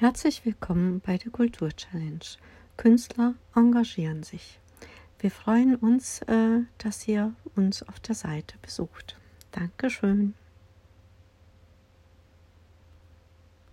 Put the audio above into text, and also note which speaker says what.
Speaker 1: Herzlich willkommen bei der Kultur Challenge. Künstler engagieren sich. Wir freuen uns, äh, dass ihr uns auf der Seite besucht. Dankeschön.